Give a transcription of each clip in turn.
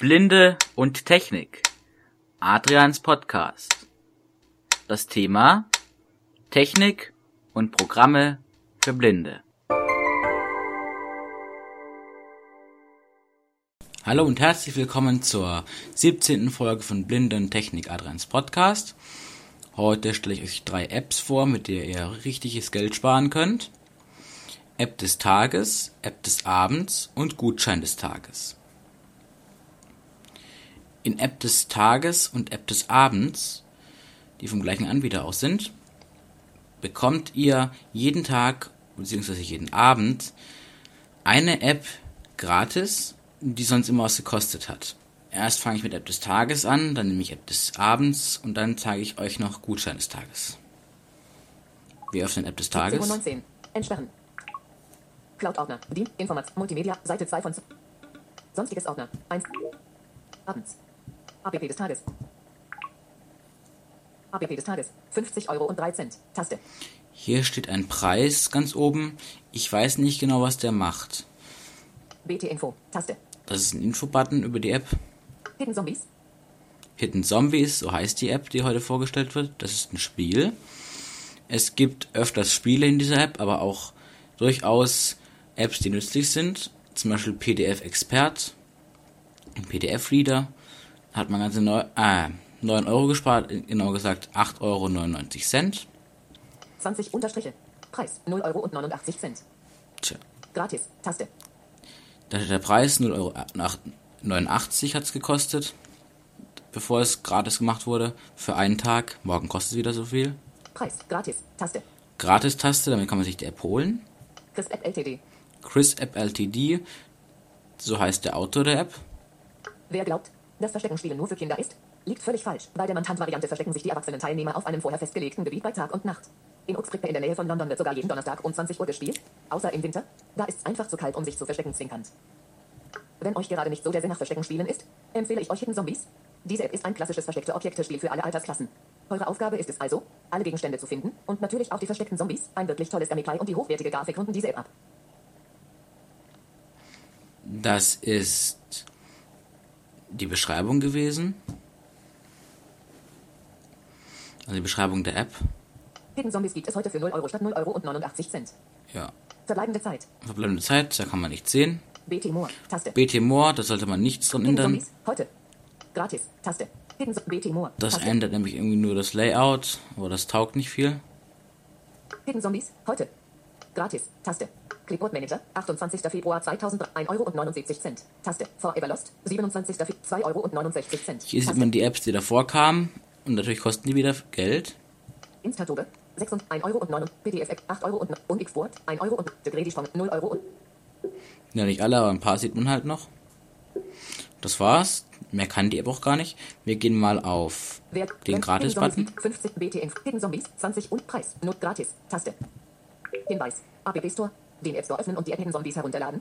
Blinde und Technik. Adrians Podcast. Das Thema Technik und Programme für Blinde. Hallo und herzlich willkommen zur 17. Folge von Blinde und Technik Adrians Podcast. Heute stelle ich euch drei Apps vor, mit der ihr richtiges Geld sparen könnt. App des Tages, App des Abends und Gutschein des Tages. In App des Tages und App des Abends, die vom gleichen Anbieter aus sind, bekommt ihr jeden Tag bzw. jeden Abend eine App gratis, die sonst immer was gekostet hat. Erst fange ich mit App des Tages an, dann nehme ich App des Abends und dann zeige ich euch noch Gutschein des Tages. Wir öffnen App des Tages. 19. Entsperren. Cloud-Ordner. Bedient. Informat. Multimedia. Seite 2 von... Sonstiges Ordner. 1. Abends. APP des Tages. APP des Tages. 50 Euro und 3 Cent. Taste. Hier steht ein Preis ganz oben. Ich weiß nicht genau, was der macht. BT Info. Taste. Das ist ein Infobutton über die App. Hidden Zombies. Hidden Zombies, so heißt die App, die heute vorgestellt wird. Das ist ein Spiel. Es gibt öfters Spiele in dieser App, aber auch durchaus Apps, die nützlich sind. Zum Beispiel PDF Expert, ein PDF Reader. Hat man ganze neu, äh, 9 Euro gespart, genau gesagt 8,99 Euro. 20 Unterstriche. Preis 0 Euro und 89 Cent. Tja, Gratis. Taste. da steht der Preis 0,89 Euro hat es gekostet, bevor es gratis gemacht wurde, für einen Tag. Morgen kostet es wieder so viel. Preis. Gratis. Taste. Gratis-Taste, damit kann man sich die App holen. Chris App LTD. Chris App LTD, so heißt der Autor der App. Wer glaubt, dass Versteckenspielen nur für Kinder ist, liegt völlig falsch. Bei der Mantant-Variante verstecken sich die erwachsenen Teilnehmer auf einem vorher festgelegten Gebiet bei Tag und Nacht. In Uxbridge in der Nähe von London wird sogar jeden Donnerstag um 20 Uhr gespielt, außer im Winter. Da ist es einfach zu kalt, um sich zu verstecken zwinkernd. Wenn euch gerade nicht so der Sinn nach Versteckenspielen ist, empfehle ich euch Hidden Zombies. Diese App ist ein klassisches versteckte Objektespiel für alle Altersklassen. Eure Aufgabe ist es also, alle Gegenstände zu finden und natürlich auch die versteckten Zombies. Ein wirklich tolles Gameplay und die hochwertige Grafik runden diese App ab. Das ist die Beschreibung gewesen. Also die Beschreibung der App. Hidden Zombies gibt es heute für 0 Euro statt 0 Euro und 89 Cent. Ja. Verbleibende Zeit. Verbleibende Zeit, da kann man nichts sehen. BT More. Taste. BT More, da sollte man nichts dran ändern. Zombies. Heute. Gratis. Taste. Hidden BT More. Das Taste. ändert nämlich irgendwie nur das Layout, aber das taugt nicht viel. Hidden Zombies. Heute. Gratis. Taste. Clipboard Manager. 28. Februar 2003. 1 Euro und 79 Cent. Taste. Forever Lost. 27. Februar. 2 Euro und 69 Cent. Hier sieht man die Apps, die davor kamen. Und natürlich kosten die wieder Geld. Instatobe. 6 und 1 Euro und 9 PDF App 8 Euro und, und Xboard 1 Euro und Sprung 0 Euro und Ja, nicht alle, aber ein paar sieht man halt noch. Das war's. Mehr kann die App auch gar nicht. Wir gehen mal auf Wer den Gratis-Button. Zombies gibt 50 BT Info. Hidden Zombies 20 und Preis. Not gratis. Taste. Hinweis. App Store. Den App Store öffnen und die App Hidden Zombies herunterladen.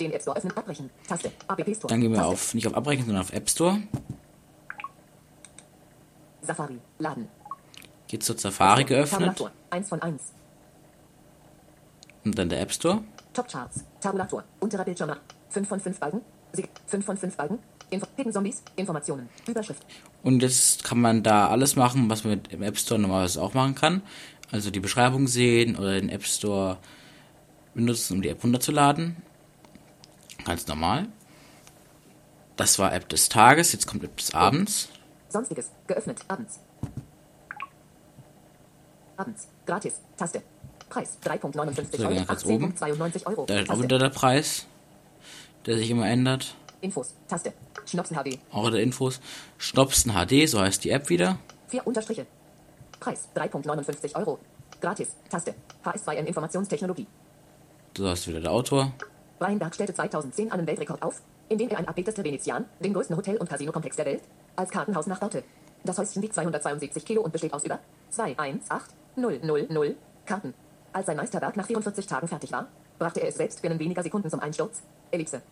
Den App Store öffnen. Abbrechen. Taste. App Store. Dann gehen wir Taste. auf, nicht auf Abbrechen, sondern auf App Store. Safari. Laden. Geht zur Safari geöffnet. Tabulator. 1 von 1. Und dann der App Store. Top Charts. Tabulator. Unterer Bildschirm. 5 von 5 Balken. 5 von 5 Balken. Info Zombies. Informationen. Überschrift. Und jetzt kann man da alles machen, was man dem App Store normalerweise auch machen kann. Also die Beschreibung sehen oder den App Store benutzen, um die App runterzuladen. Ganz normal. Das war App des Tages, jetzt kommt App des Abends. Sonstiges. Geöffnet. Abends. Abends. Gratis. Taste. Preis. 3.59 So, Euro. gehen wir ganz oben. 18.92 Euro. Da ist auch wieder der Preis, der sich immer ändert. Infos. Taste. Schnopsen HD. Auch der Infos. Schnopsen HD, so heißt die App wieder. 4 Unterstriche. Preis. 3.59 Euro. Gratis. Taste. HS2N Informationstechnologie. So heißt wieder der Autor. Breinberg stellte 2010 einen Weltrekord auf, indem er ein Abbild des Venezian, den größten Hotel- und Casinokomplex der Welt, als Kartenhaus nachbaute. Das Häuschen wiegt 272 Kilo und besteht aus über 218000 Karten. Als sein Meisterwerk nach 44 Tagen fertig war, brachte er es selbst binnen weniger Sekunden zum Einsturz. Ellipse.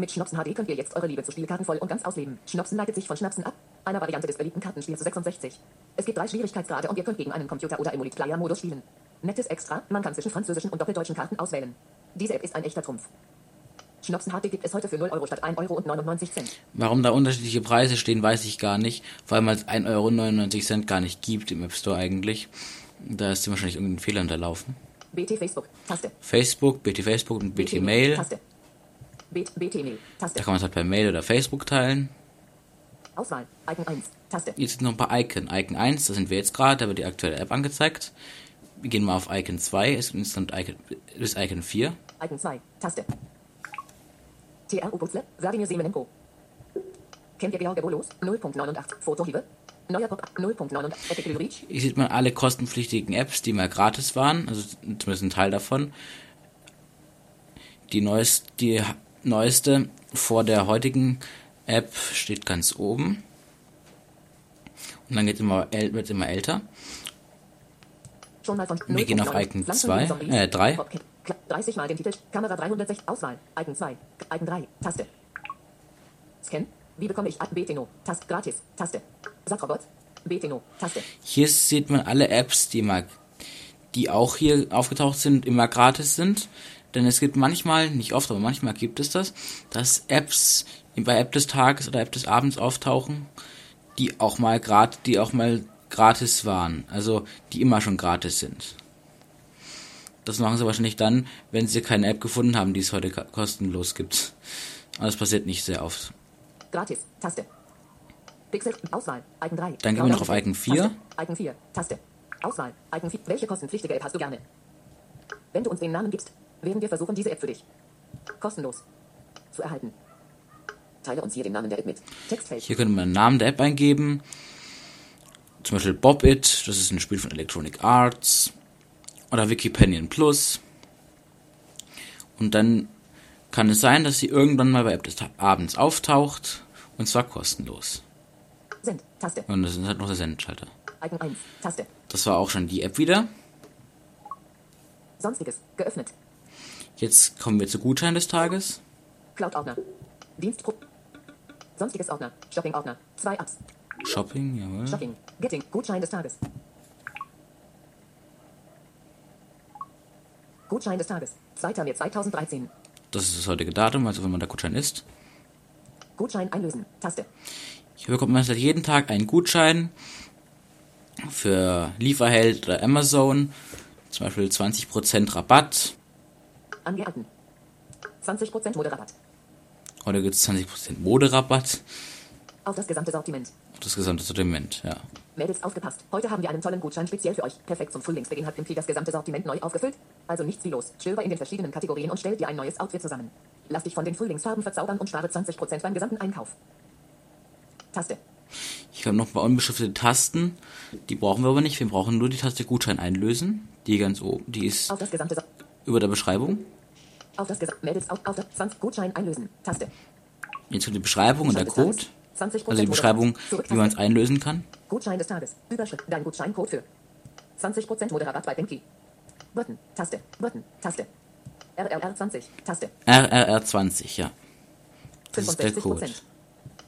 Mit Schnopsen HD könnt ihr jetzt eure Liebe zu Spielkarten voll und ganz ausleben. Schnopsen leitet sich von Schnapsen ab, einer Variante des beliebten Kartenspiels zu 66. Es gibt drei Schwierigkeitsgrade und ihr könnt gegen einen Computer- oder Emulate-Player-Modus spielen. Nettes Extra, man kann zwischen französischen und doppeldeutschen Karten auswählen. Diese App ist ein echter Trumpf. Schnopsen HD gibt es heute für 0 Euro statt 1 Euro und 99 Cent. Warum da unterschiedliche Preise stehen, weiß ich gar nicht. Vor allem, weil es 1,99 Euro gar nicht gibt im App Store eigentlich. Da ist wahrscheinlich irgendein Fehler unterlaufen. BT Facebook, Taste. Facebook, BT Facebook und BT Mail. Taste. Da kann man es halt per Mail oder Facebook teilen. Auswahl, Icon 1, Taste. Jetzt sind noch ein paar Icon. Icon 1, da sind wir jetzt gerade, da wird die aktuelle App angezeigt. Wir gehen mal auf Icon 2, ist instant Icon, ist Icon 4. Icon 2, Taste. TRU Putzle, Wladimir Semenenko. Kennt ihr George Bolos? 0.89, Fotohiebe. Neuer Pop, 0.89, Epic Reach. Hier sieht man alle kostenpflichtigen Apps, die mal gratis waren, also zumindest ein Teil davon. Die neueste, die neueste vor der heutigen App steht ganz oben. Und dann geht immer, wird immer älter. Wir gehen auf 0.9, Icon Pflanzen, zwei, Zombies, äh, drei. Popcat, Kla- 30 mal den Titel, Kamera 360, Auswahl, Icon 2, Icon 3, Taste. Scan, wie bekomme ich Beteno, Taste, gratis, Taste. Satrobot, Beteno, Taste. Hier sieht man alle Apps, die immer, die auch hier aufgetaucht sind, immer gratis sind. Denn es gibt manchmal, nicht oft, aber manchmal gibt es das, dass Apps bei App des Tages oder App des Abends auftauchen, die auch mal grad, die auch mal gratis waren. Also die immer schon gratis sind. Das machen sie wahrscheinlich dann, wenn sie keine App gefunden haben, die es heute kostenlos gibt. Aber das passiert nicht sehr oft. Gratis, Taste. Pixel, Auswahl, Icon 3. Dann gehen wir noch auf Icon 4. Taste. Icon 4, Taste. Auswahl, Icon 4. Welche kostenpflichtige App hast du gerne? Wenn du uns den Namen gibst, werden wir versuchen, diese App für dich kostenlos zu erhalten. Teile uns hier den Namen der App mit. Textfeld. Hier könnte man den Namen der App eingeben. Zum Beispiel Bob It, das ist ein Spiel von Electronic Arts. Oder Wikipedian Plus. Und dann kann es sein, dass sie irgendwann mal bei App des Abends auftaucht. Und zwar kostenlos. Send, Taste. Und das ist halt noch der Sendschalter. Icon 1, Taste. Das war auch schon die App wieder. Sonstiges, geöffnet. Jetzt kommen wir zu Gutschein des Tages. Cloud-Ordner. Dienstpro. Sonstiges Ordner. Shopping-Ordner. Zwei Apps. Shopping, jawohl. Shopping. Getting. Gutschein des Tages. Gutschein des Tages. 2. März 2013. Das ist das heutige Datum, also wenn man der Gutschein ist. Gutschein einlösen. Taste. Hier bekommt man jeden Tag einen Gutschein für Lieferheld oder Amazon. Zum Beispiel 20% Rabatt. Angehalten. 20% Moderabatt. Heute gibt es 20% Moderabatt Auf das gesamte Sortiment. auf das gesamte Sortiment. Ja. Mädels aufgepasst. Heute haben wir einen tollen Gutschein speziell für euch. Perfekt zum Frühlingsbeginn hat Pimki das gesamte Sortiment neu aufgefüllt. Also nichts wie los. Stöber in den verschiedenen Kategorien und stell dir ein neues Outfit zusammen. Lass dich von den Frühlingsfarben verzaubern und spare 20% beim gesamten Einkauf. Taste. Hier kommen noch ein paar unbeschriftete Tasten. Die brauchen wir aber nicht. Wir brauchen nur die Taste Gutschein einlösen. Die ganz oben. Die ist Auf das gesamte so über der Beschreibung. Auf das Mädels auf, auf das 20 Gutschein einlösen. Taste. Jetzt kommt die Beschreibung und der Code. des Tages. 20% Also die Beschreibung, wie man es einlösen kann. Gutschein des Tages. Überschrift. Dein Gutscheincode für 20% Moderabatt bei Pimki. Button. Taste. Button. Taste. RRR20. Taste. RRR20, ja. Das ist der 65%. Code.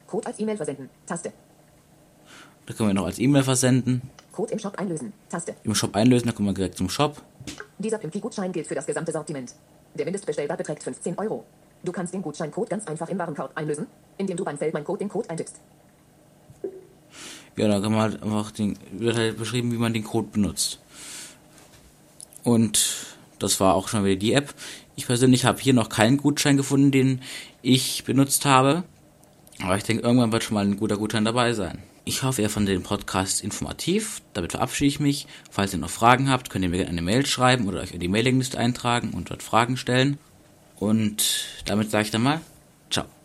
Code als E-Mail versenden. Taste. Da können wir noch als E-Mail versenden. Code im Shop einlösen. Taste. Im Shop einlösen, da kommen wir direkt zum Shop. Dieser Pimki-Gutschein gilt für das gesamte Sortiment. Der Mindestbestellwert beträgt 15 Euro. Du kannst den Gutscheincode ganz einfach im Warenkorb einlösen, indem du beim Feld Mein Code den Code eintippst. Ja, da kann man halt einfach den, wird halt beschrieben, wie man den Code benutzt. Und das war auch schon wieder die App. Ich persönlich habe hier noch keinen Gutschein gefunden, den ich benutzt habe. Aber ich denke, irgendwann wird schon mal ein guter Gutschein dabei sein. Ich hoffe, ihr fandet den Podcast informativ. Damit verabschiede ich mich. Falls ihr noch Fragen habt, könnt ihr mir gerne eine Mail schreiben oder euch in die Mailingliste eintragen und dort Fragen stellen. Und damit sage ich dann mal, ciao.